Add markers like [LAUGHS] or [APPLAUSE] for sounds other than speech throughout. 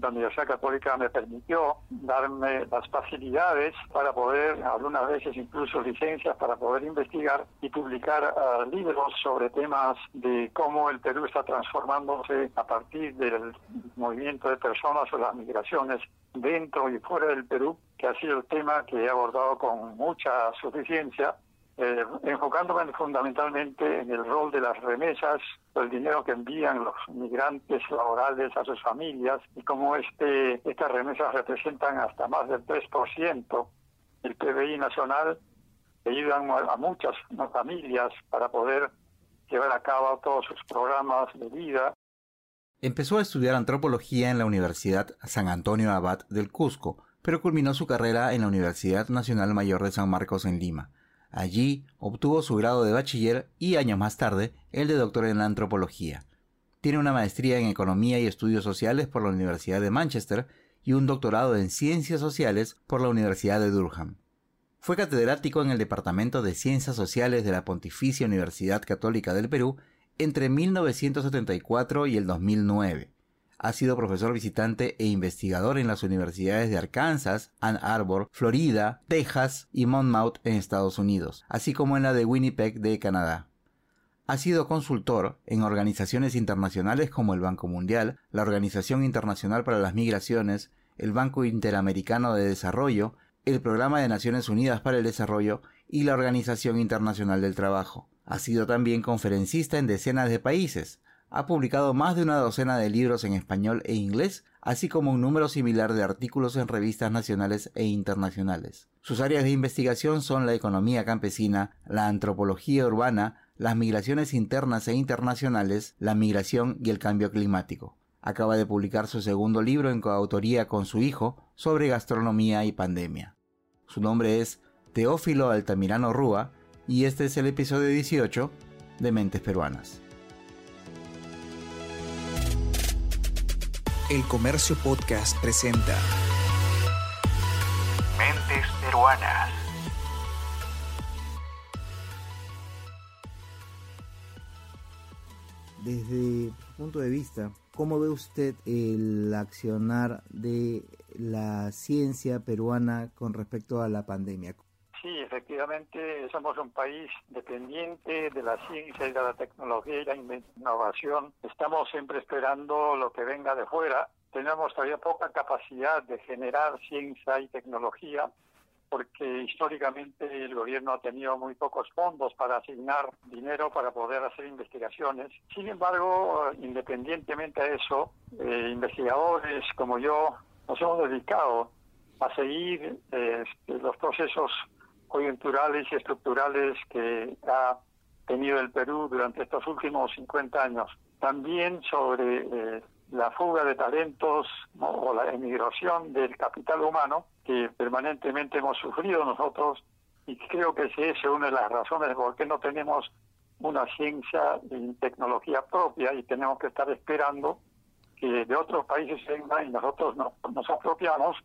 la Universidad Católica me permitió darme las facilidades para poder, algunas veces incluso licencias para poder investigar y publicar ah, libros sobre temas de cómo el Perú está transformándose a partir del movimiento de personas o las migraciones dentro y fuera del Perú, que ha sido el tema que he abordado con mucha suficiencia eh, enfocándome fundamentalmente en el rol de las remesas, el dinero que envían los migrantes laborales a sus familias y cómo este, estas remesas representan hasta más del 3% del PBI nacional, ayudan a, muchas familias para poder llevar a cabo todos sus programas de vida. Empezó a estudiar antropología en la Universidad San Antonio Abad del Cusco, pero culminó su carrera en la Universidad Nacional Mayor de San Marcos en Lima Allí obtuvo su grado de bachiller y años más tarde el de doctor en antropología. Tiene una maestría en Economía y Estudios Sociales por la Universidad de Manchester y un doctorado en Ciencias Sociales por la Universidad de Durham. Fue catedrático en el Departamento de Ciencias Sociales de la Pontificia Universidad Católica del Perú entre 1974 y el 2009 ha sido profesor visitante e investigador en las universidades de Arkansas, Ann Arbor, Florida, Texas y Monmouth en Estados Unidos, así como en la de Winnipeg de Canadá. Ha sido consultor en organizaciones internacionales como el Banco Mundial, la Organización Internacional para las Migraciones, el Banco Interamericano de Desarrollo, el Programa de Naciones Unidas para el Desarrollo y la Organización Internacional del Trabajo. Ha sido también conferencista en decenas de países, ha publicado más de una docena de libros en español e inglés, así como un número similar de artículos en revistas nacionales e internacionales. Sus áreas de investigación son la economía campesina, la antropología urbana, las migraciones internas e internacionales, la migración y el cambio climático. Acaba de publicar su segundo libro en coautoría con su hijo sobre gastronomía y pandemia. Su nombre es Teófilo Altamirano Rúa y este es el episodio 18 de Mentes Peruanas. El Comercio Podcast presenta Mentes Peruanas. Desde su punto de vista, ¿cómo ve usted el accionar de la ciencia peruana con respecto a la pandemia? Sí, efectivamente somos un país dependiente de la ciencia y de la tecnología y la innovación. Estamos siempre esperando lo que venga de fuera. Tenemos todavía poca capacidad de generar ciencia y tecnología porque históricamente el gobierno ha tenido muy pocos fondos para asignar dinero para poder hacer investigaciones. Sin embargo, independientemente de eso, eh, investigadores como yo nos hemos dedicado a seguir eh, los procesos coyunturales y estructurales que ha tenido el Perú durante estos últimos 50 años. También sobre eh, la fuga de talentos o la emigración del capital humano que permanentemente hemos sufrido nosotros y creo que esa es una de las razones por qué no tenemos una ciencia y tecnología propia y tenemos que estar esperando que de otros países vengan y nosotros nos apropiamos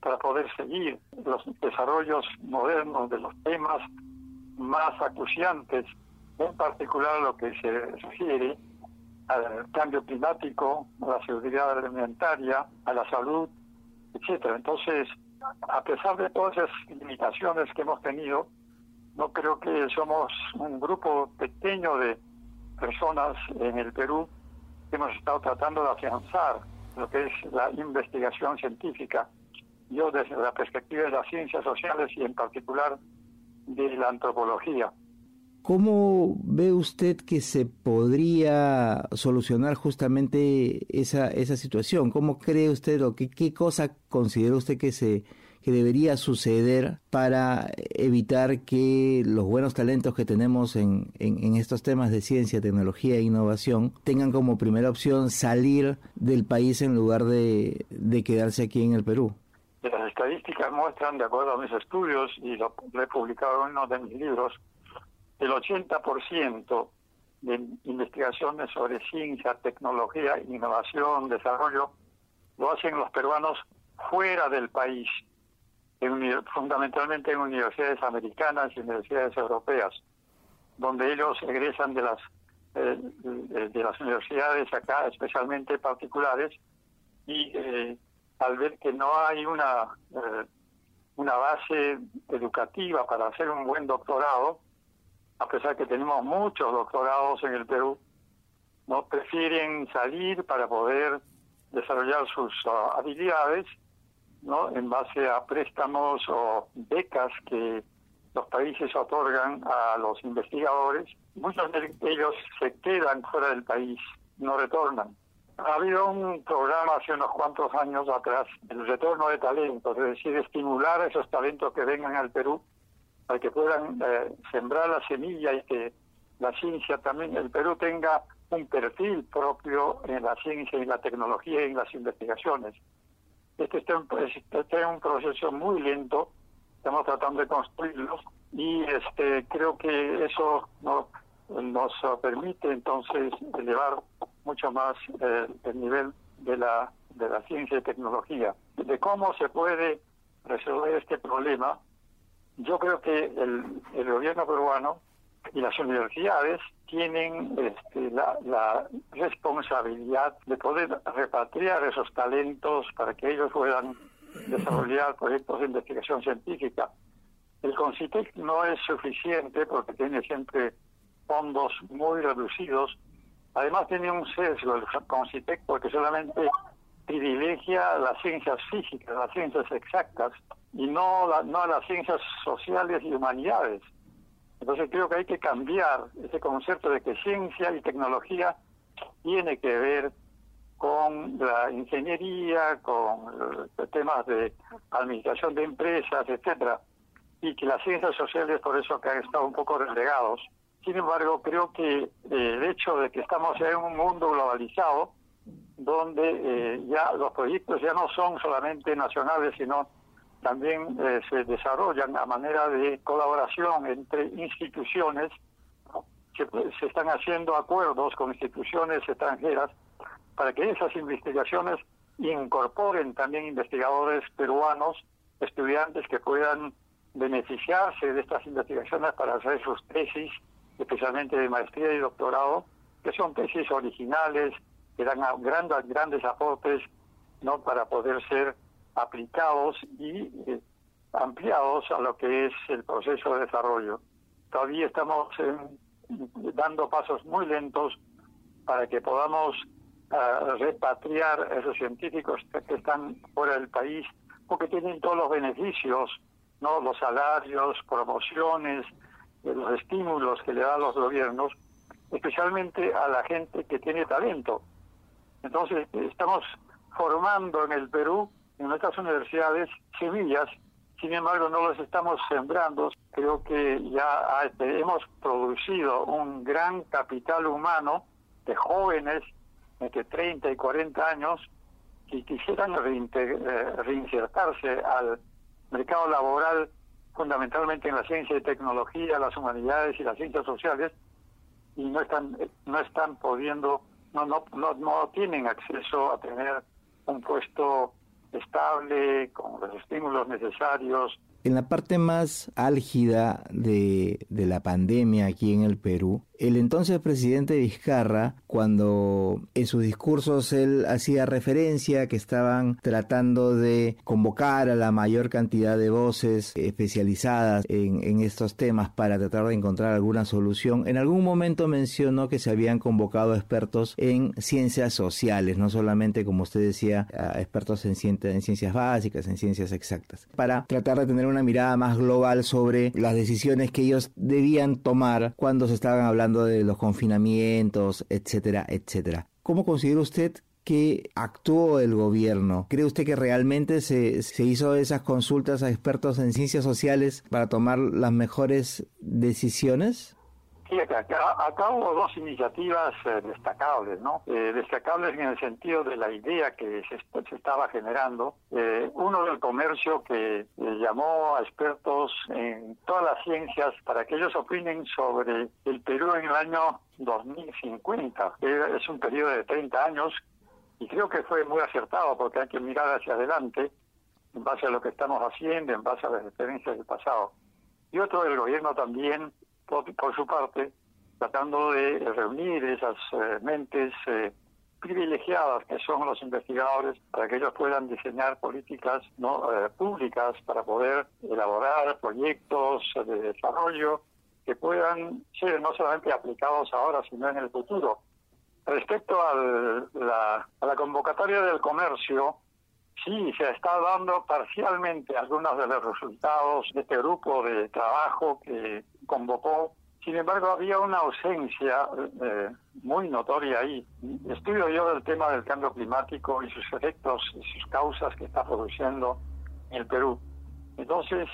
para poder seguir los desarrollos modernos de los temas más acuciantes, en particular lo que se refiere al cambio climático, a la seguridad alimentaria, a la salud, etcétera. Entonces, a pesar de todas esas limitaciones que hemos tenido, no creo que somos un grupo pequeño de personas en el Perú que hemos estado tratando de afianzar lo que es la investigación científica yo desde la perspectiva de las ciencias sociales y en particular de la antropología. ¿Cómo ve usted que se podría solucionar justamente esa, esa situación? ¿Cómo cree usted o qué, qué cosa considera usted que se que debería suceder para evitar que los buenos talentos que tenemos en, en, estos temas de ciencia, tecnología e innovación tengan como primera opción salir del país en lugar de, de quedarse aquí en el Perú? Las estadísticas muestran, de acuerdo a mis estudios, y lo, he publicado en uno de mis libros, el 80% de investigaciones sobre ciencia, tecnología, innovación, desarrollo, lo hacen los peruanos fuera del país, fundamentalmente en universidades americanas y universidades europeas, donde ellos egresan de las eh, de las universidades acá, especialmente particulares, y eh, al ver que no hay una, eh, una base educativa para hacer un buen doctorado, a pesar que tenemos muchos doctorados en el Perú, no prefieren salir para poder desarrollar sus ah, habilidades ¿no? en base a préstamos o becas que los países otorgan a los investigadores. Muchos de ellos se quedan fuera del país, no retornan. Ha habido un programa hace unos cuantos años atrás, el retorno de talentos, es decir, estimular a esos talentos que vengan al Perú para que puedan eh, sembrar la semilla y que la ciencia también, el Perú tenga un perfil propio en la ciencia y la tecnología y en las investigaciones. Este está, este un proceso muy lento, estamos tratando de construirlo y este creo que eso no, nos permite entonces elevar mucho más eh, el nivel de la de la ciencia y tecnología. De cómo se puede resolver este problema, yo creo que el, el gobierno peruano y las universidades tienen este, la, la, responsabilidad de poder repatriar esos talentos para que ellos puedan desarrollar proyectos de investigación científica. El CONCITEC no es suficiente porque tiene siempre fondos muy reducidos. Además tiene un sesgo el CONCITEC porque solamente privilegia las ciencias físicas, las ciencias exactas y no, la, no las ciencias sociales y humanidades. Entonces creo que hay que cambiar ese concepto de que ciencia y tecnología tiene que ver con la ingeniería, con temas de administración de empresas, etcétera, y que las ciencias sociales por eso que han estado un poco relegados. Sin embargo, creo que eh, el hecho de que estamos en un mundo globalizado, donde eh, ya los proyectos ya no son solamente nacionales, sino también eh, se desarrollan a manera de colaboración entre instituciones, que se están haciendo acuerdos con instituciones extranjeras para que esas investigaciones incorporen también investigadores peruanos, estudiantes que puedan beneficiarse de estas investigaciones para hacer sus tesis, especialmente de maestría y doctorado, que son tesis originales, que dan grandes, grandes aportes no para poder ser aplicados y eh, ampliados a lo que es el proceso de desarrollo. Todavía estamos dando pasos muy lentos para que podamos ah, repatriar a esos científicos que están fuera del país porque tienen todos los beneficios, no los salarios, promociones, eh, los estímulos que le dan los gobiernos, especialmente a la gente que tiene talento. Entonces, estamos formando en el Perú en nuestras universidades semillas, sin embargo no los estamos sembrando. Creo que ya hemos producido un gran capital humano de jóvenes entre 30 y 40 años que quisieran eh, reinsertarse al mercado laboral fundamentalmente en la ciencia y tecnología, las humanidades y las ciencias sociales y no están no están pudiendo no no no, no tienen acceso a tener un puesto estable, con los estímulos necesarios. En la parte más álgida de, de la pandemia aquí en el Perú, el entonces presidente Vizcarra, cuando en sus discursos él hacía referencia que estaban tratando de convocar a la mayor cantidad de voces especializadas en, estos temas para tratar de encontrar alguna solución, en algún momento mencionó que se habían convocado expertos en ciencias sociales, no solamente, como usted decía, expertos en, en ciencias básicas, en ciencias exactas, para tratar de tener una mirada más global sobre las decisiones que ellos debían tomar cuando se estaban hablando de los confinamientos, etcétera, etcétera. ¿Cómo considera usted que actuó el gobierno? ¿Cree usted que realmente se, se, hizo esas consultas a expertos en ciencias sociales para tomar las mejores decisiones? Sí, acá, acá, hubo dos iniciativas eh, destacables, ¿no? Eh, destacables en el sentido de la idea que se, se estaba generando. Eh, uno del comercio que eh, llamó a expertos en todas las ciencias para que ellos opinen sobre el Perú en el año 2050, que es un periodo de 30 años, y creo que fue muy acertado porque hay que mirar hacia adelante en base a lo que estamos haciendo, en base a las experiencias del pasado. Y otro del gobierno también por, su parte, tratando de reunir esas eh, mentes eh, privilegiadas que son los investigadores para que ellos puedan diseñar políticas no eh, públicas para poder elaborar proyectos de desarrollo que puedan ser no solamente aplicados ahora sino en el futuro. Respecto al, la, a la convocatoria del comercio, sí se está dando parcialmente algunos de los resultados de este grupo de trabajo que convocó sin embargo, había una ausencia eh, muy notoria ahí. Estudio yo del tema del cambio climático y sus efectos y sus causas que está produciendo en el Perú. Entonces,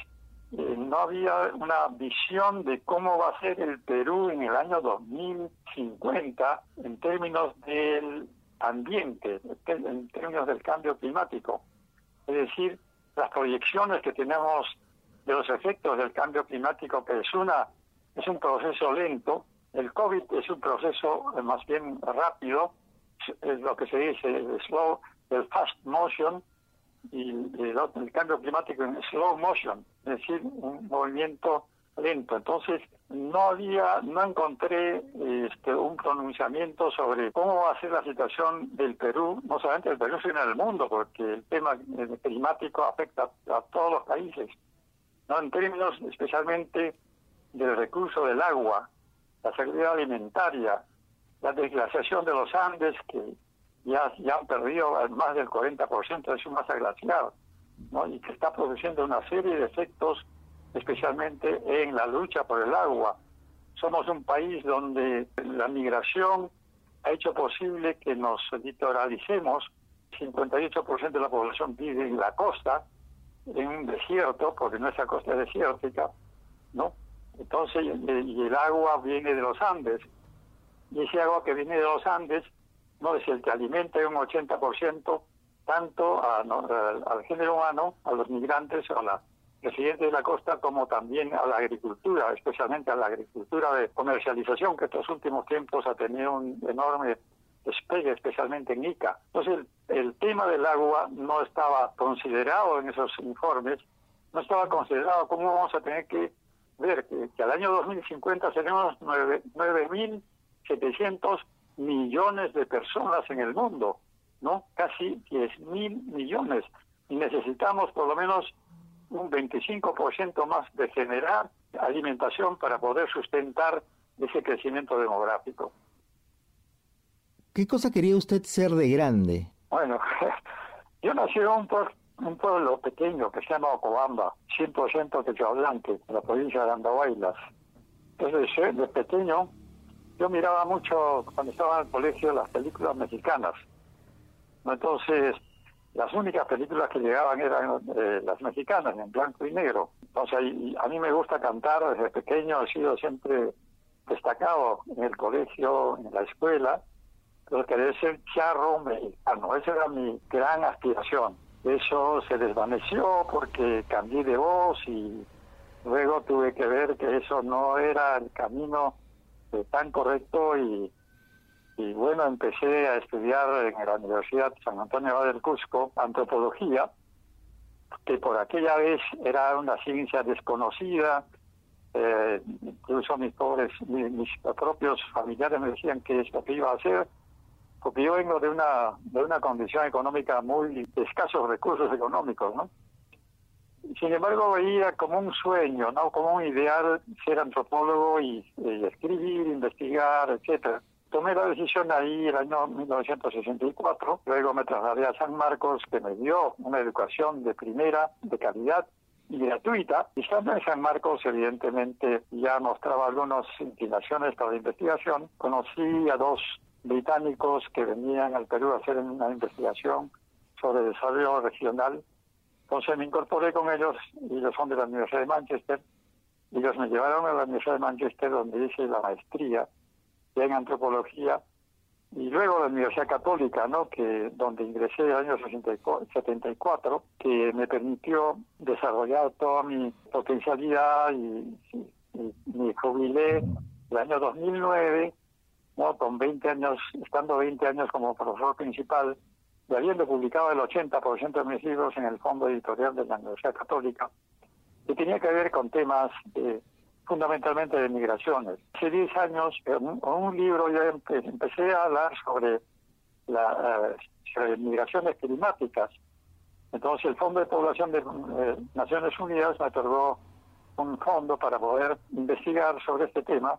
eh, no había una visión de cómo va a ser el Perú en el año 2050 en términos del ambiente, en términos del cambio climático. Es decir, las proyecciones que tenemos de los efectos del cambio climático, que es una es un proceso lento, el COVID es un proceso eh, más bien rápido, es lo que se dice el slow, el fast motion y el, cambio climático en slow motion, es decir, un movimiento lento. Entonces, no había, no encontré este, un pronunciamiento sobre cómo va a ser la situación del Perú, no solamente del Perú, sino del mundo, porque el tema eh, climático afecta a todos los países, no en términos especialmente del recurso del agua, la seguridad alimentaria, la desglaciación de los Andes, que ya, ya han perdido más del 40% de su masa glacial, ¿no? y que está produciendo una serie de efectos, especialmente en la lucha por el agua. Somos un país donde la migración ha hecho posible que nos littoralicemos. 58% de la población vive en la costa, en un desierto, porque nuestra costa es desértica, ¿no? Entonces, y el agua viene de los Andes. Y ese agua que viene de los Andes no es el que alimenta un 80% tanto al género humano, a los migrantes, a los residentes de la costa, como también a la agricultura, especialmente a la agricultura de comercialización, que estos últimos tiempos ha tenido un enorme despegue, especialmente en Ica. Entonces, el tema del agua no estaba considerado en esos informes, no estaba considerado cómo vamos a tener que ver que, al año 2050 tenemos 9.700 millones de personas en el mundo, ¿no? Casi 10.000 millones. Y necesitamos por lo menos un 25% más de generar alimentación para poder sustentar ese crecimiento demográfico. ¿Qué cosa quería usted ser de grande? Bueno, [LAUGHS] yo nací en un, un pueblo pequeño que se llama Ocobamba, 100% quechohablante, en la provincia de Andahuaylas. Entonces, de pequeño, yo miraba mucho, cuando estaba en el colegio, las películas mexicanas. Entonces, las únicas películas que llegaban eran eh, las mexicanas, en blanco y negro. Entonces, a mí me gusta cantar desde pequeño, he sido siempre destacado en el colegio, en la escuela. Entonces, quería ser charro mexicano, esa era mi gran aspiración. Eso se desvaneció porque cambié de voz y luego tuve que ver que eso no era el camino eh, tan correcto y, y bueno, empecé a estudiar en la Universidad San Antonio del Cusco antropología, que por aquella vez era una ciencia desconocida, eh, incluso mis pobres, mis, propios familiares me decían que es lo que iba a hacer, porque yo vengo de una, de una condición económica muy de escasos recursos económicos, ¿no? Sin embargo, veía como un sueño, ¿no? Como un ideal ser antropólogo y, escribir, investigar, etcétera. Tomé la decisión ahí el año 1964, luego me trasladé a San Marcos, que me dio una educación de primera, de calidad, y gratuita. Y estando en San Marcos, evidentemente, ya mostraba algunas inclinaciones para la investigación. Conocí a dos británicos que venían al Perú a hacer una investigación sobre desarrollo regional. Entonces me incorporé con ellos, y ellos son de la Universidad de Manchester, ellos me llevaron a la Universidad de Manchester donde hice la maestría en antropología y luego la Universidad Católica, ¿no? que donde ingresé en el año 74, que me permitió desarrollar toda mi potencialidad y, me jubilé el año 2009 ¿no? con 20 años, estando 20 años como profesor principal y habiendo publicado el 80% de mis libros en el fondo editorial de la Universidad Católica, que tenía que ver con temas fundamentalmente de migraciones. Hace 10 años, con un libro, yo empecé a hablar sobre las migraciones climáticas. Entonces el Fondo de Población de Naciones Unidas me otorgó un fondo para poder investigar sobre este tema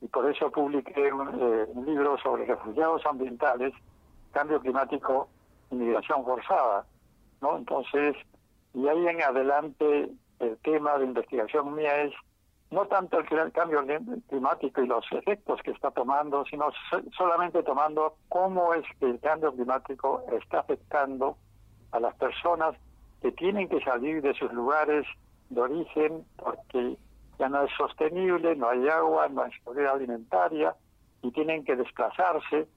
y por eso publiqué un, libro sobre refugiados ambientales, cambio climático y migración forzada. ¿no? Entonces, y ahí en adelante el tema de investigación mía es no tanto el cambio climático y los efectos que está tomando, sino solamente tomando cómo es que el cambio climático está afectando a las personas que tienen que salir de sus lugares de origen porque ya no es sostenible, no hay agua, no hay seguridad alimentaria y tienen que desplazarse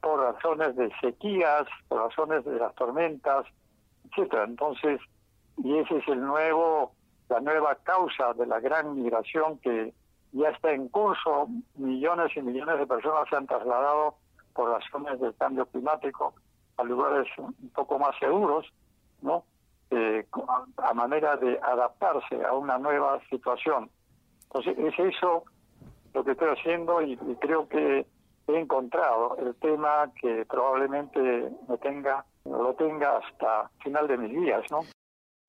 por razones de sequías, por razones de las tormentas, etcétera. Entonces, y ese es el nuevo la nueva causa de la gran migración que ya está en curso. Millones y millones de personas se han trasladado por razones del cambio climático a lugares un poco más seguros, ¿no? Eh, a manera de adaptarse a una nueva situación. Entonces, es eso lo que estoy haciendo y, y creo que he encontrado el tema que probablemente me tenga, lo tenga hasta final de mis días, ¿no?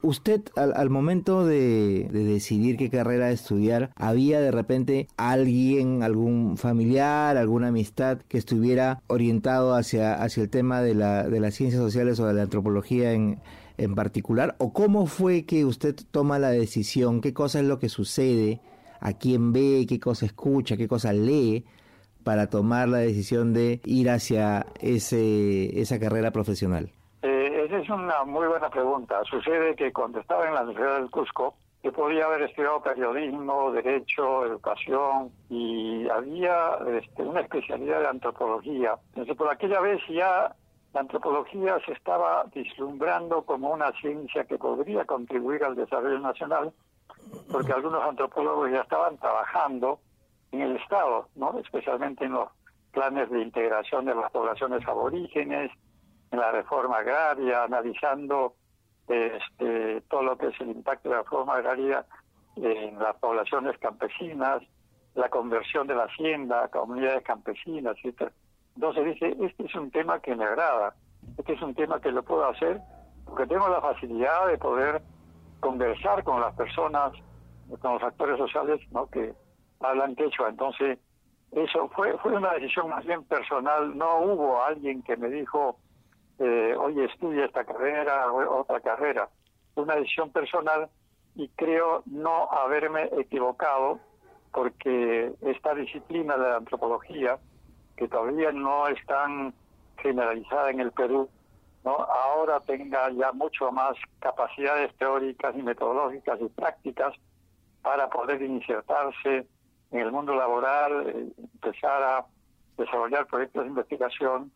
Usted al, momento de, decidir qué carrera estudiar, ¿había de repente alguien, algún familiar, alguna amistad que estuviera orientado hacia, hacia el tema de, la, de las ciencias sociales o de la antropología en, en particular? ¿O cómo fue que usted toma la decisión? ¿Qué cosa es lo que sucede? ¿A quién ve? ¿Qué cosa escucha? ¿Qué cosa lee? para tomar la decisión de ir hacia ese, esa carrera profesional? Esa es una muy buena pregunta. Sucede que cuando estaba en la Universidad del Cusco, yo podía haber estudiado periodismo, derecho, educación y había este, una especialidad de antropología. Entonces, por aquella vez ya la antropología se estaba vislumbrando como una ciencia que podría contribuir al desarrollo nacional, porque algunos antropólogos ya estaban trabajando en el Estado, ¿no? especialmente en los planes de integración de las poblaciones aborígenes, en la reforma agraria, analizando este, todo lo que es el impacto de la reforma agraria en las poblaciones campesinas, la conversión de la hacienda comunidades campesinas, etc. Entonces dice, este es un tema que me agrada, este es un tema que lo puedo hacer porque tengo la facilidad de poder conversar con las personas, con los actores sociales ¿no? que hablan quechua. Entonces, eso fue, fue una decisión más bien personal, no hubo alguien que me dijo, eh, oye, estudia esta carrera otra carrera. Una decisión personal y creo no haberme equivocado porque esta disciplina de la antropología, que todavía no es tan generalizada en el Perú, no ahora tenga ya mucho más capacidades teóricas y metodológicas y prácticas para poder insertarse en el mundo laboral, eh, empezar a desarrollar proyectos de investigación,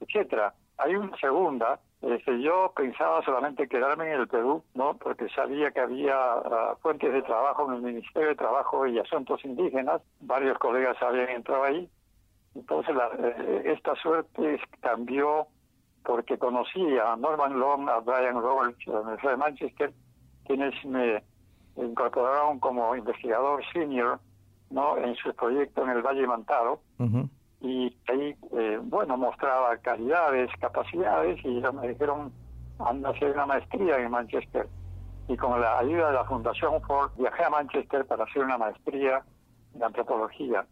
etcétera. Hay una segunda, este, yo pensaba solamente quedarme en el Perú, ¿no? Porque sabía que había ah, fuentes de trabajo en el Ministerio de Trabajo y Asuntos Indígenas, varios colegas habían entrado ahí. Entonces, eh, esta suerte cambió porque conocí a Norman Long, a Brian Roberts, de la Universidad de Manchester, quienes me incorporaron como investigador senior no en su proyecto en el Valle Mantaro y ahí, eh, bueno, mostraba calidades, capacidades y ellos me dijeron, anda a hacer una maestría en Manchester. Y con la ayuda de la Fundación Ford viajé a Manchester para hacer una maestría de antropología.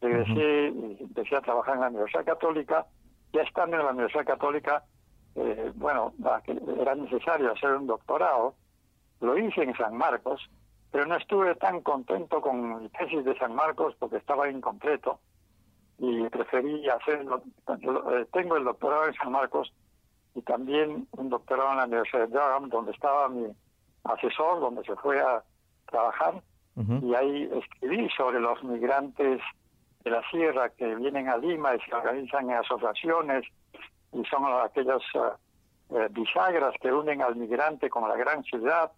Regresé y empecé a trabajar en la Universidad Católica. Ya estando en la Universidad Católica, eh, bueno, era necesario hacer un doctorado. Lo hice en San Marcos, pero no estuve tan contento con mi tesis de San Marcos porque estaba incompleto y preferí hacerlo. Eh, tengo el doctorado en San Marcos y también un doctorado en la Universidad de Durham, donde estaba mi asesor, donde se fue a trabajar. Y ahí escribí sobre los migrantes de la sierra que vienen a Lima y se organizan en asociaciones y son aquellas eh, eh, bisagras que unen al migrante con la gran ciudad,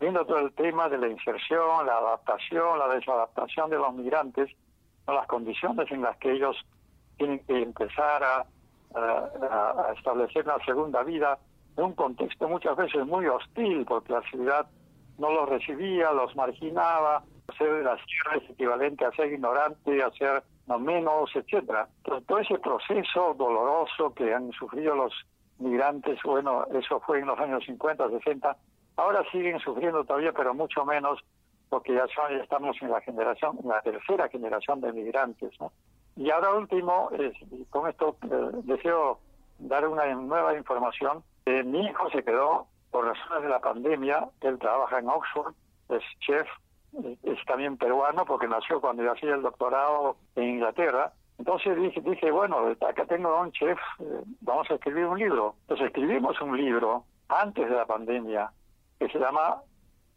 viendo todo el tema de la inserción, la adaptación, la desadaptación de los migrantes las condiciones en las que ellos tienen que empezar a, establecer una segunda vida en un contexto muchas veces muy hostil, porque la ciudad no los recibía, los marginaba, ser de la sierra es equivalente a ser ignorante, a ser no menos, etcétera. todo ese proceso doloroso que han sufrido los migrantes, bueno, eso fue en los años 50, 60, ahora siguen sufriendo todavía, pero mucho menos, porque ya, estamos en la generación, en la tercera generación de migrantes, ¿no? Y ahora último, con esto eh, deseo dar una nueva información. Eh, mi hijo se quedó por razones de la pandemia, él trabaja en Oxford, es chef, es también peruano porque nació cuando yo hacía el doctorado en Inglaterra. Entonces dije, dije, bueno, acá tengo a un chef, eh, vamos a escribir un libro. Entonces escribimos un libro antes de la pandemia que se llama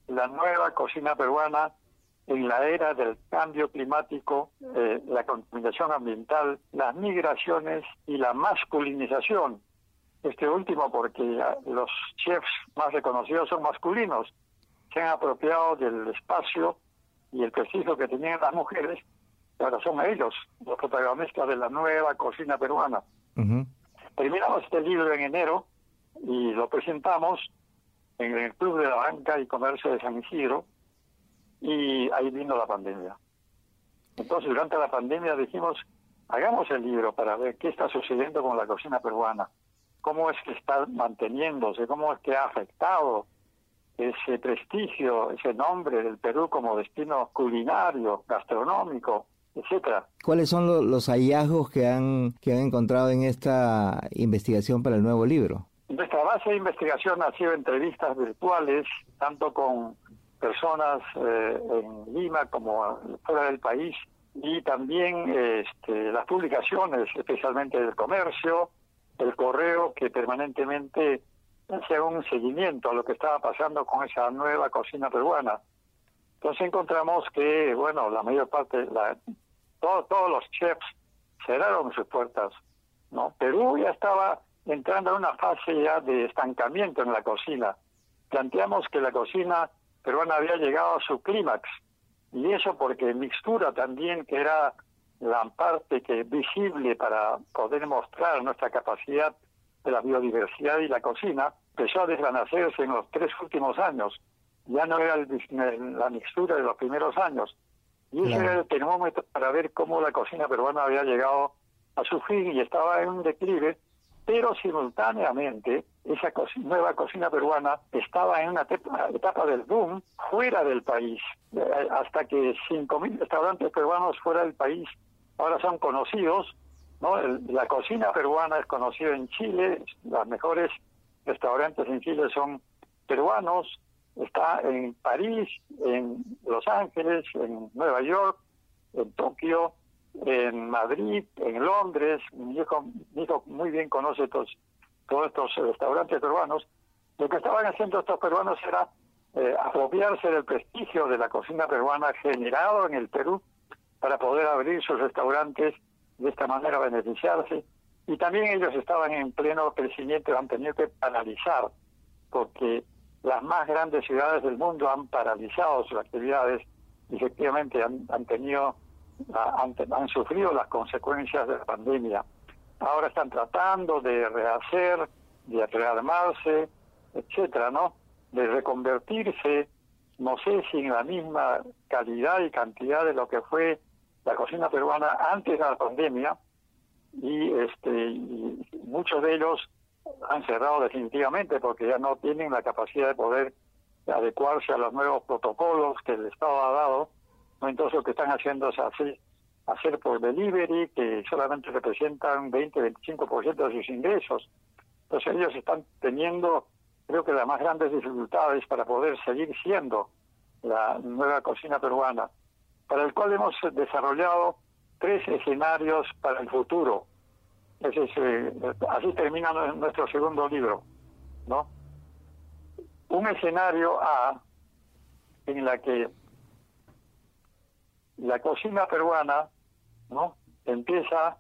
La nueva cocina peruana en la era del cambio climático, eh, la contaminación ambiental, las migraciones y la masculinización. Este último porque los chefs más reconocidos son masculinos se han apropiado del espacio y el prestigio que tenían las mujeres, ahora son ellos los protagonistas de la nueva cocina peruana. Terminamos este libro en enero y lo presentamos en el Club de la Banca y Comercio de San Isidro y ahí vino la pandemia. Entonces, durante la pandemia dijimos, hagamos el libro para ver qué está sucediendo con la cocina peruana, cómo es que está manteniéndose, cómo es que ha afectado ese prestigio, ese nombre del Perú como destino culinario, gastronómico, etcétera. ¿Cuáles son los hallazgos que han que han encontrado en esta investigación para el nuevo libro? Nuestra base de investigación ha sido entrevistas virtuales, tanto con personas eh, en Lima como fuera del país, y también este, las publicaciones, especialmente del comercio, el correo que permanentemente hacía un seguimiento a lo que estaba pasando con esa nueva cocina peruana. Entonces encontramos que, bueno, la mayor parte, la, todos los chefs cerraron sus puertas, ¿no? Perú ya estaba entrando en una fase ya de estancamiento en la cocina. Planteamos que la cocina peruana había llegado a su clímax, y eso porque mixtura también, que era la parte que visible para poder mostrar nuestra capacidad de la biodiversidad y la cocina empezó a desvanecerse en los tres últimos años. Ya no era la mixtura de los primeros años. Y ese era el termómetro para ver cómo la cocina peruana había llegado a su fin y estaba en un declive, pero simultáneamente esa nueva cocina peruana estaba en una etapa del boom fuera del país, eh, hasta que 5.000 restaurantes peruanos fuera del país ahora son conocidos la cocina peruana es conocida en Chile, las mejores restaurantes en Chile son peruanos, está en París, en Los Ángeles, en Nueva York, en Tokio, en Madrid, en Londres. Mi hijo, muy bien conoce todos, todos estos restaurantes peruanos. Lo que estaban haciendo estos peruanos era eh, apropiarse del prestigio de la cocina peruana generado en el Perú para poder abrir sus restaurantes de esta manera beneficiarse. Y también ellos estaban en pleno crecimiento han tenido que paralizar, porque las más grandes ciudades del mundo han paralizado sus actividades y efectivamente han, han tenido, han, sufrido las consecuencias de la pandemia. Ahora están tratando de rehacer, de rearmarse, etcétera, ¿no? De reconvertirse, no sé si en la misma calidad y cantidad de lo que fue la cocina peruana antes de la pandemia y este muchos de ellos han cerrado definitivamente porque ya no tienen la capacidad de poder adecuarse a los nuevos protocolos que el Estado ha dado. Entonces lo que están haciendo es hacer, hacer por delivery, que solamente representan 20-25% de sus ingresos. Entonces ellos están teniendo, creo que las más grandes dificultades para poder seguir siendo la nueva cocina peruana para el cual hemos desarrollado tres escenarios para el futuro. Eh, así termina nuestro segundo libro, ¿no? Un escenario A en la que la cocina peruana, ¿no? Empieza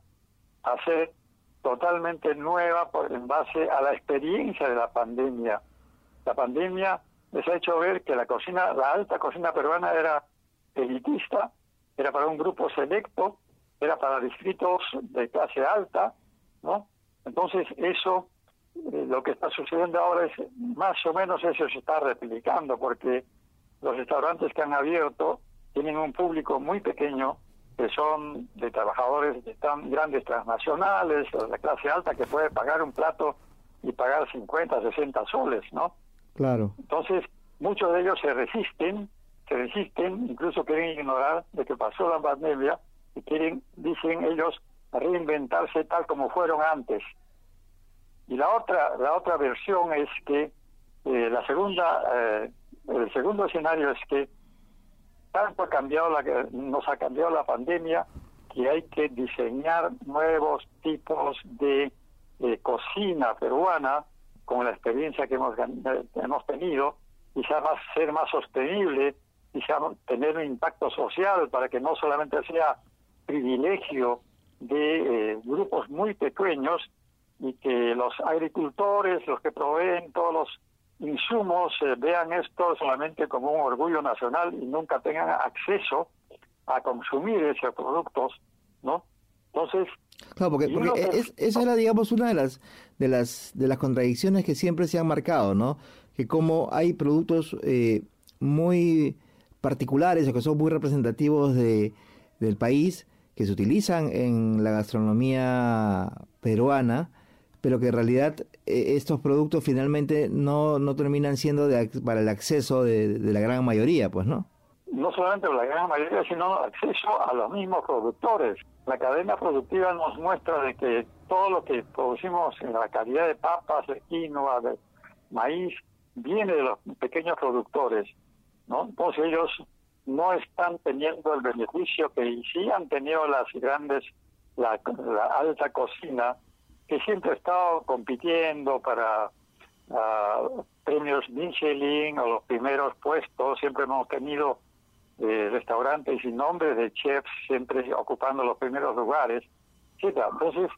a ser totalmente nueva por, en base a la experiencia de la pandemia. La pandemia les ha hecho ver que la cocina, la alta cocina peruana era elitista, era para un grupo selecto, era para distritos de clase alta, ¿no? Entonces eso, eh, lo que está sucediendo ahora es más o menos eso se está replicando, porque los restaurantes que han abierto tienen un público muy pequeño que son de trabajadores de tan grandes transnacionales, o de la clase alta, que puede pagar un plato y pagar 50, 60 soles, ¿no? Claro. Entonces, muchos de ellos se resisten, se resisten, incluso quieren ignorar de que pasó la pandemia y quieren, dicen ellos, reinventarse tal como fueron antes. Y la otra, la otra versión es que eh, la segunda, eh, el segundo escenario es que tanto ha cambiado la, nos ha cambiado la pandemia que hay que diseñar nuevos tipos de cocina peruana con la experiencia que hemos, hemos tenido, quizá más, ser más sostenible, quizá tener un impacto social para que no solamente sea privilegio de eh, grupos muy pequeños y que los agricultores, los que proveen todos los insumos, eh, vean esto solamente como un orgullo nacional y nunca tengan acceso a consumir esos productos, ¿no? Entonces, claro, porque, esa era, digamos, una de las de las de las contradicciones que siempre se han marcado, ¿no? Que como hay productos eh, muy particulares o que son muy representativos de, del país que se utilizan en la gastronomía peruana, pero que en realidad eh, estos productos finalmente no, no terminan siendo de, para el acceso de, la gran mayoría, pues, ¿no? no solamente la gran mayoría, sino acceso a los mismos productores. La cadena productiva nos muestra de que todo lo que producimos en la calidad de papas, de quinoa, de maíz, viene de los pequeños productores, ¿no? Entonces ellos no están teniendo el beneficio que sí han tenido las grandes, la, alta cocina, que siempre ha estado compitiendo para uh, premios Michelin o los primeros puestos, siempre hemos tenido de restaurantes sin nombres de chefs siempre ocupando los primeros lugares, etc. Entonces,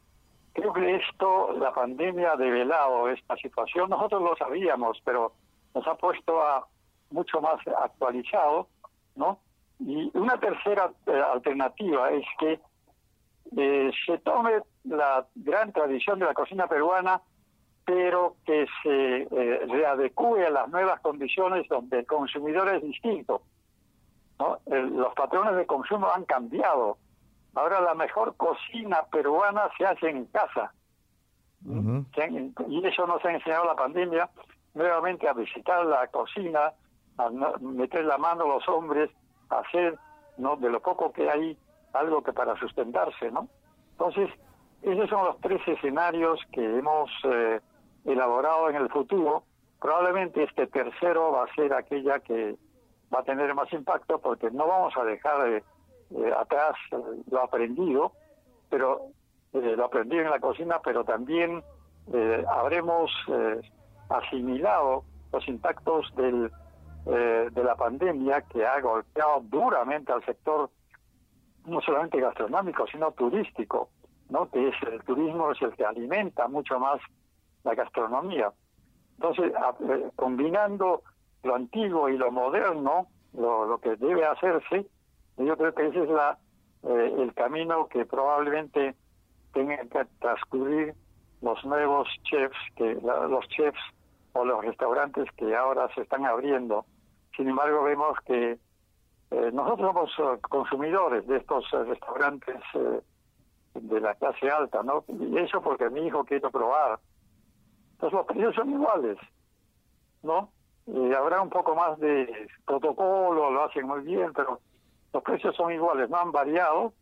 creo que esto, la pandemia ha develado esta situación. Nosotros lo sabíamos, pero nos ha puesto a mucho más actualizado, ¿no? Y una tercera eh, alternativa es que eh, se tome la gran tradición de la cocina peruana, pero que se eh, readecue a las nuevas condiciones donde el consumidor es distinto los patrones de consumo han cambiado. Ahora la mejor cocina peruana se hace en casa. Y eso nos ha enseñado la pandemia nuevamente a visitar la cocina, a meter la mano a los hombres, a hacer no de lo poco que hay algo que para sustentarse, ¿no? Entonces, esos son los tres escenarios que hemos eh, elaborado en el futuro. Probablemente este tercero va a ser aquella que va a tener más impacto porque no vamos a dejar eh, atrás eh, lo aprendido, pero eh, lo aprendido en la cocina, pero también habremos asimilado los impactos del, de la pandemia que ha golpeado duramente al sector no solamente gastronómico, sino turístico, ¿no? que es el turismo es el que alimenta mucho más la gastronomía. Entonces, combinando lo antiguo y lo moderno, lo, que debe hacerse, yo creo que ese es la, eh, el camino que probablemente tengan que transcurrir los nuevos chefs, que los chefs o los restaurantes que ahora se están abriendo. Sin embargo, vemos que eh, nosotros somos eh, consumidores de estos restaurantes de la clase alta, ¿no? Y eso porque mi hijo quiere probar. Entonces los precios son iguales, ¿no? Habrá un poco más de protocolo, lo hacen muy bien, pero los precios son iguales, no han variado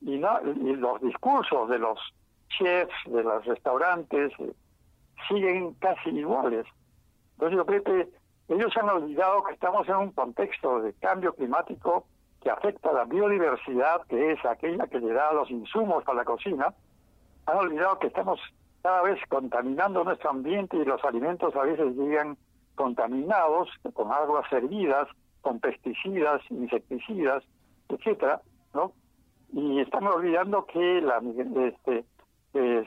y, y los discursos de los chefs, de los restaurantes, eh, siguen casi iguales. Entonces yo creo que ellos han olvidado que estamos en un contexto de cambio climático que afecta a la biodiversidad, que es aquella que le da los insumos para la cocina. Han olvidado que estamos cada vez contaminando nuestro ambiente y los alimentos a veces llegan contaminados con aguas servidas, con pesticidas, insecticidas, etcétera, ¿no? Y estamos olvidando que la este,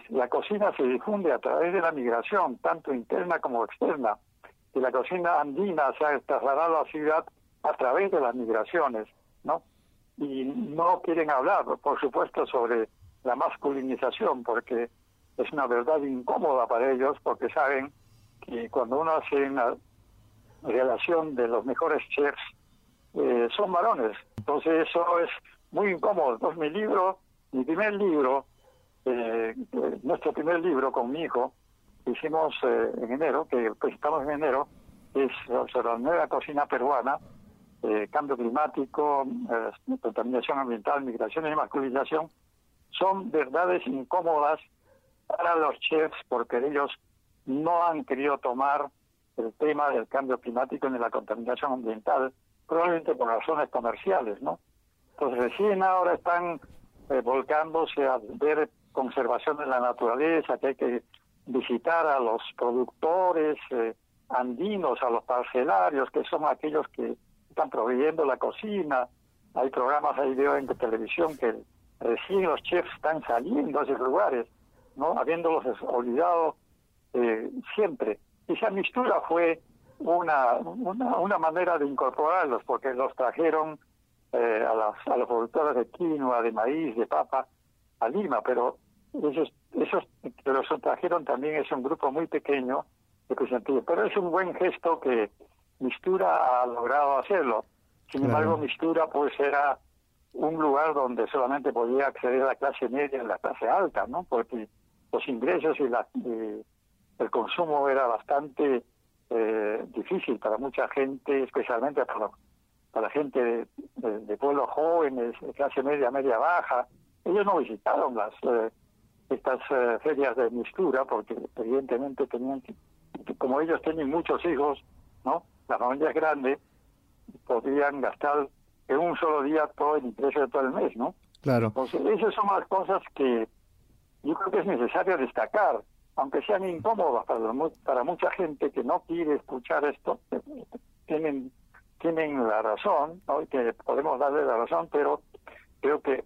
la cocina se difunde a través de la migración, tanto interna como externa. Que la cocina andina se ha trasladado a la ciudad a través de las migraciones. Y no quieren hablar, por supuesto, sobre la masculinización, porque es una verdad incómoda para ellos, porque saben que cuando uno hace una relación de los mejores chefs, eh, son varones. Entonces eso es muy incómodo. Entonces mi libro, mi primer libro, eh, eh, nuestro primer libro con mi hijo, hicimos eh, en enero, que presentamos en enero, es sobre la nueva cocina peruana, cambio climático, contaminación ambiental, migración y masculinización, son verdades incómodas para los chefs porque ellos no han querido tomar el tema del cambio climático ni la contaminación ambiental, probablemente por razones comerciales, ¿no? Entonces recién ahora están eh, volcándose a ver conservación de la naturaleza, que hay que visitar a los productores eh, andinos, a los parcelarios, que son aquellos que están proveyendo la cocina. Hay programas, hay videos en televisión que recién los chefs están saliendo a esos lugares, ¿no? Habiéndolos olvidado eh, siempre. Esa mistura fue una, una, manera de incorporarlos, porque los trajeron eh, a, las, a los productores de quinoa, de maíz, de papa, a Lima, pero esos, esos que los trajeron también es un grupo muy pequeño de pero es un buen gesto que Mistura ha logrado hacerlo. Sin embargo, Mistura pues era un lugar donde solamente podía acceder a la clase media y la clase alta, ¿no? Porque los ingresos y, la, el consumo era bastante eh, difícil para mucha gente, especialmente para, para la gente de, pueblos jóvenes, de clase media, media baja. Ellos no visitaron las eh, estas eh, ferias de mistura porque evidentemente tenían que, como ellos tienen muchos hijos, ¿no? La familia es grande, podrían gastar en un solo día todo el ingreso de todo el mes, ¿no? Claro. Entonces, esas son las cosas que yo creo que es necesario destacar, aunque sean incómodas para, para mucha gente que no quiere escuchar esto, tienen tienen la razón, ¿no? que podemos darle la razón, pero creo que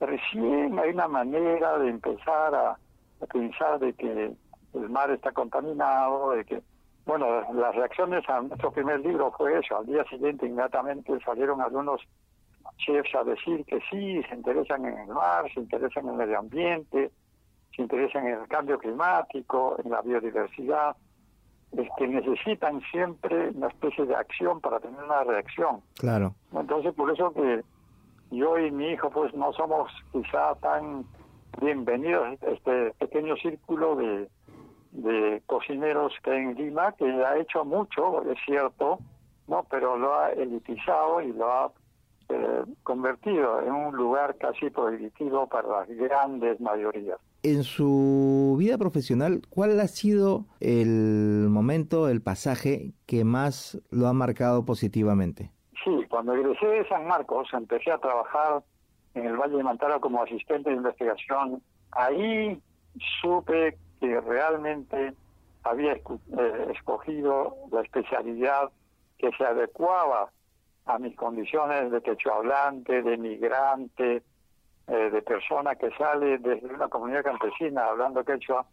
recién hay una manera de empezar a, a pensar de que el mar está contaminado, de que bueno, las reacciones a nuestro primer libro fue eso. Al día siguiente, inmediatamente salieron algunos chefs a decir que sí, se interesan en el mar, se interesan en el medio ambiente, se interesan en el cambio climático, en la biodiversidad, es que necesitan siempre una especie de acción para tener una reacción. Claro. Entonces, por eso que yo y mi hijo, pues no somos quizá tan bienvenidos a este pequeño círculo de de cocineros que en Lima, que ha hecho mucho, es cierto, no, pero lo ha elitizado y lo ha eh, convertido en un lugar casi prohibitivo para las grandes mayorías. En su vida profesional, ¿cuál ha sido el momento, el pasaje que más lo ha marcado positivamente? Sí, cuando egresé de San Marcos, empecé a trabajar en el Valle de Mantara como asistente de investigación. Ahí supe que realmente había eh, escogido la especialidad que se adecuaba a mis condiciones de quechua hablante, de migrante, eh, de persona que sale desde una comunidad campesina hablando quechua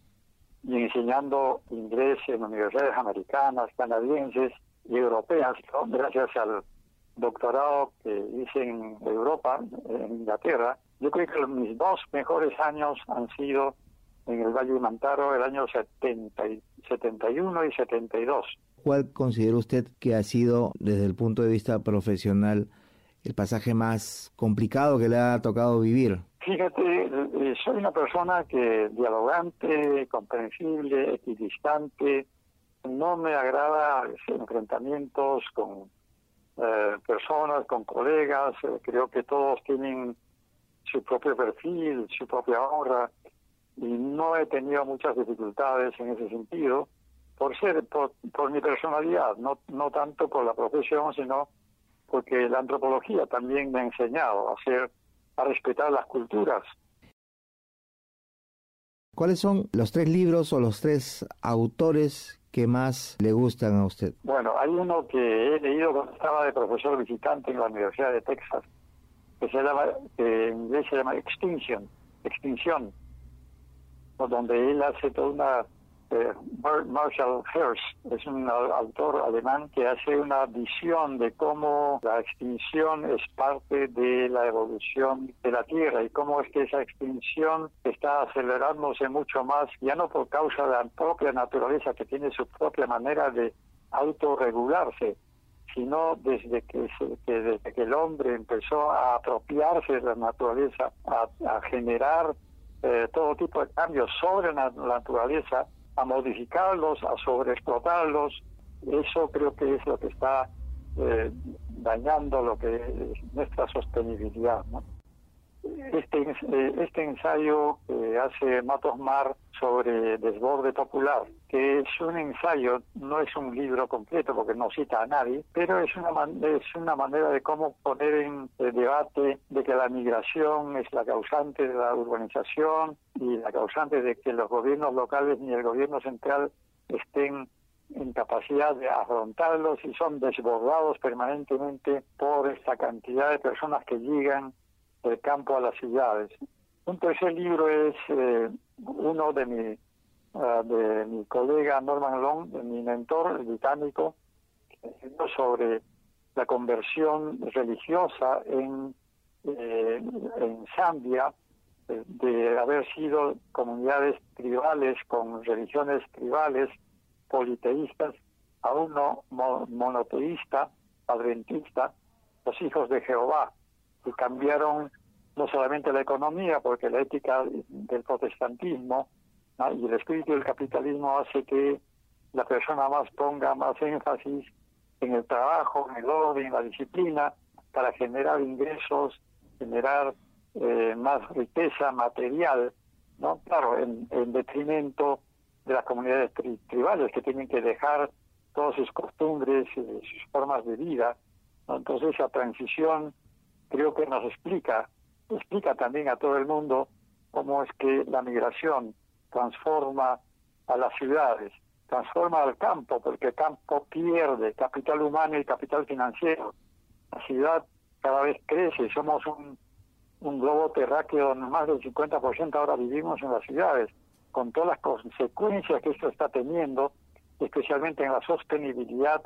y enseñando inglés en universidades americanas, canadienses y europeas, gracias al doctorado que hice en Europa, en Inglaterra. Yo creo que mis dos mejores años han sido en el Valle de Mantaro el año 70 y, 71 y 72. ¿Cuál considera usted que ha sido, desde el punto de vista profesional, el pasaje más complicado que le ha tocado vivir? Fíjate, eh, soy una persona que dialogante, comprensible, equidistante, no me agrada enfrentamientos con eh, personas, con colegas, eh, creo que todos tienen su propio perfil, su propia honra y no he tenido muchas dificultades en ese sentido por ser por, mi personalidad no no tanto por la profesión sino porque la antropología también me ha enseñado a hacer a respetar las culturas ¿Cuáles son los tres libros o los tres autores que más le gustan a usted? Bueno, hay uno que he leído cuando estaba de profesor visitante en la Universidad de Texas, que se llama, que en inglés se llama Extinction, Extinción, donde él hace toda una... Eh, Marshall Hirsch es un autor alemán que hace una visión de cómo la extinción es parte de la evolución de la Tierra y cómo es que esa extinción está acelerándose mucho más, ya no por causa de la propia naturaleza que tiene su propia manera de autorregularse, sino desde que, desde que el hombre empezó a apropiarse de la naturaleza, a, generar eh, todo tipo de cambios sobre la, naturaleza, a modificarlos, a sobreexplotarlos, eso creo que es lo que está eh, dañando lo que es nuestra sostenibilidad. ¿no? Este, eh, este ensayo que hace Matos Mar sobre desborde popular, que es un ensayo, no es un libro completo porque no cita a nadie, pero es una, es una manera de cómo poner en debate de que la migración es la causante de la urbanización y la causante de que los gobiernos locales ni el gobierno central estén en capacidad de afrontarlos y son desbordados permanentemente por esta cantidad de personas que llegan del campo a las ciudades. Un tercer libro es eh, uno de mi, ah, de mi colega Norman Long, de mi mentor británico, sobre la conversión religiosa en, eh, en Zambia, eh, de haber sido comunidades tribales con religiones tribales politeístas a uno monoteísta, adventista, los hijos de Jehová, que cambiaron no solamente la economía, porque la ética del protestantismo y el espíritu del capitalismo hace que la persona más ponga más énfasis en el trabajo, en el orden, en la disciplina, para generar ingresos, generar eh, más riqueza material, ¿no? Claro, en, detrimento de las comunidades tribales que tienen que dejar todas sus costumbres, y sus formas de vida. Entonces esa transición creo que nos explica explica también a todo el mundo cómo es que la migración transforma a las ciudades, transforma al campo, porque el campo pierde capital humano y capital financiero. La ciudad cada vez crece, somos un, globo terráqueo donde más del 50% ahora vivimos en las ciudades, con todas las consecuencias que esto está teniendo, especialmente en la sostenibilidad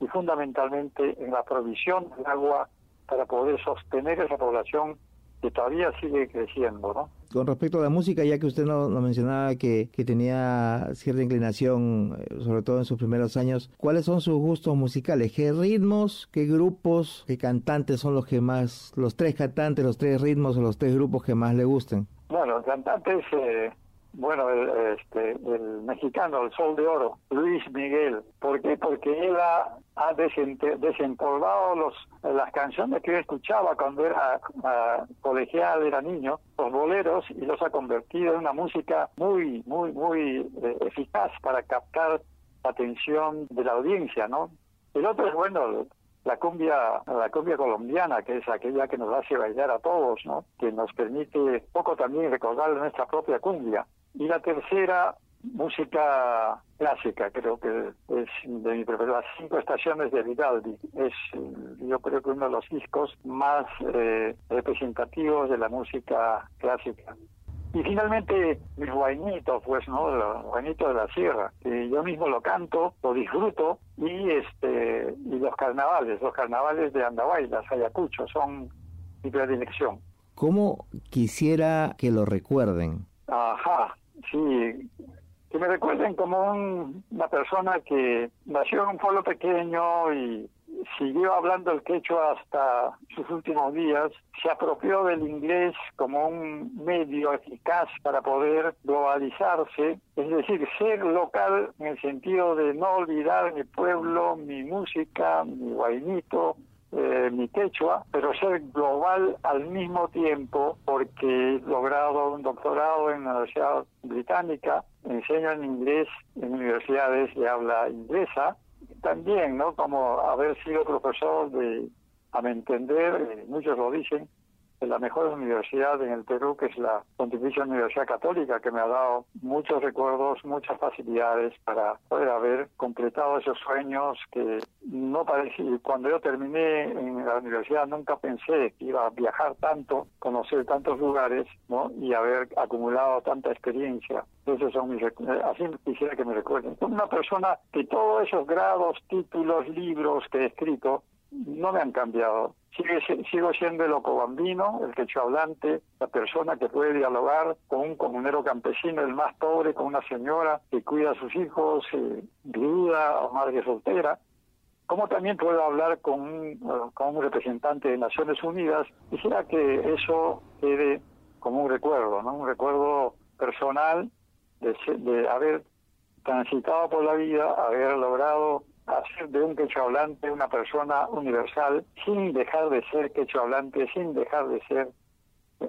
y fundamentalmente en la provisión de agua para poder sostener esa población que todavía sigue creciendo, ¿no? Con respecto a la música, ya que usted nos no mencionaba que, que, tenía cierta inclinación, eh, sobre todo en sus primeros años, ¿cuáles son sus gustos musicales? ¿Qué ritmos, qué grupos, qué cantantes son los que más, los tres cantantes, los tres ritmos o los tres grupos que más le gusten? Bueno, cantantes, eh, bueno, el, este, el mexicano, el Sol de Oro, Luis Miguel. ¿Por qué? Porque él ha, ha desempolvado los, las canciones que yo escuchaba cuando era colegial, era niño, los boleros, y los ha convertido en una música muy, muy, muy eh, eficaz para captar la atención de la audiencia, ¿no? El otro es, bueno, la cumbia, la cumbia colombiana, que es aquella que nos hace bailar a todos, ¿no? Que nos permite poco también recordar nuestra propia cumbia. Y la tercera, música clásica, creo que es de mi preferida, las cinco estaciones de Vivaldi. Es, yo creo que uno de los discos más eh, representativos de la música clásica. Y finalmente, mis guainitos, pues, ¿no? Los guainitos de la sierra, que yo mismo lo canto, lo disfruto, y este y los carnavales, los carnavales de Andahuaylas, Ayacucho, son mi predilección. ¿Cómo quisiera que lo recuerden? Ajá, sí, que me recuerden como una persona que nació en un pueblo pequeño y siguió hablando el quechua hasta sus últimos días, se apropió del inglés como un medio eficaz para poder globalizarse, es decir, ser local en el sentido de no olvidar mi pueblo, mi música, mi guainito, eh, mi quechua, pero ser global al mismo tiempo porque he logrado un doctorado en la Universidad Británica, enseño en inglés en universidades de habla inglesa, también, ¿no? Como haber sido profesor de, a mi entender, eh, muchos lo dicen, de la mejor universidad en el Perú, que es la Pontificia Universidad Católica, que me ha dado muchos recuerdos, muchas facilidades para poder haber completado esos sueños que no parecía. Cuando yo terminé en la universidad nunca pensé que iba a viajar tanto, conocer tantos lugares, ¿no? Y haber acumulado tanta experiencia. Esos son mis así quisiera que me recuerden. Una persona que todos esos grados, títulos, libros que he escrito no me han cambiado. sigo siendo el ocobambino, el quechua hablante, la persona que puede dialogar con un comunero campesino, el más pobre, con una señora que cuida a sus hijos, eh, viuda o madre soltera. como también puedo hablar con un, con un representante de Naciones Unidas, quisiera que eso quede como un recuerdo, ¿no? un recuerdo personal de, de haber transitado por la vida, haber logrado hacer de un quechua hablante una persona universal sin dejar de ser quechua hablante, sin dejar de ser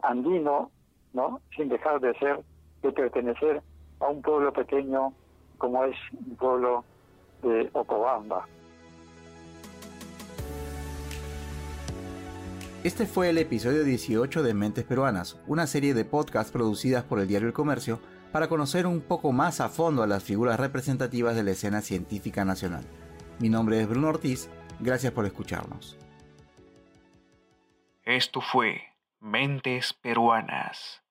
andino, ¿no? Sin dejar de ser, de pertenecer a un pueblo pequeño como es un pueblo de Ocobamba. Este fue el episodio 18 de Mentes Peruanas, una serie de podcasts producidas por el diario El Comercio para conocer un poco más a fondo a las figuras representativas de la escena científica nacional. Mi nombre es Bruno Ortiz, gracias por escucharnos. Esto fue Mentes Peruanas.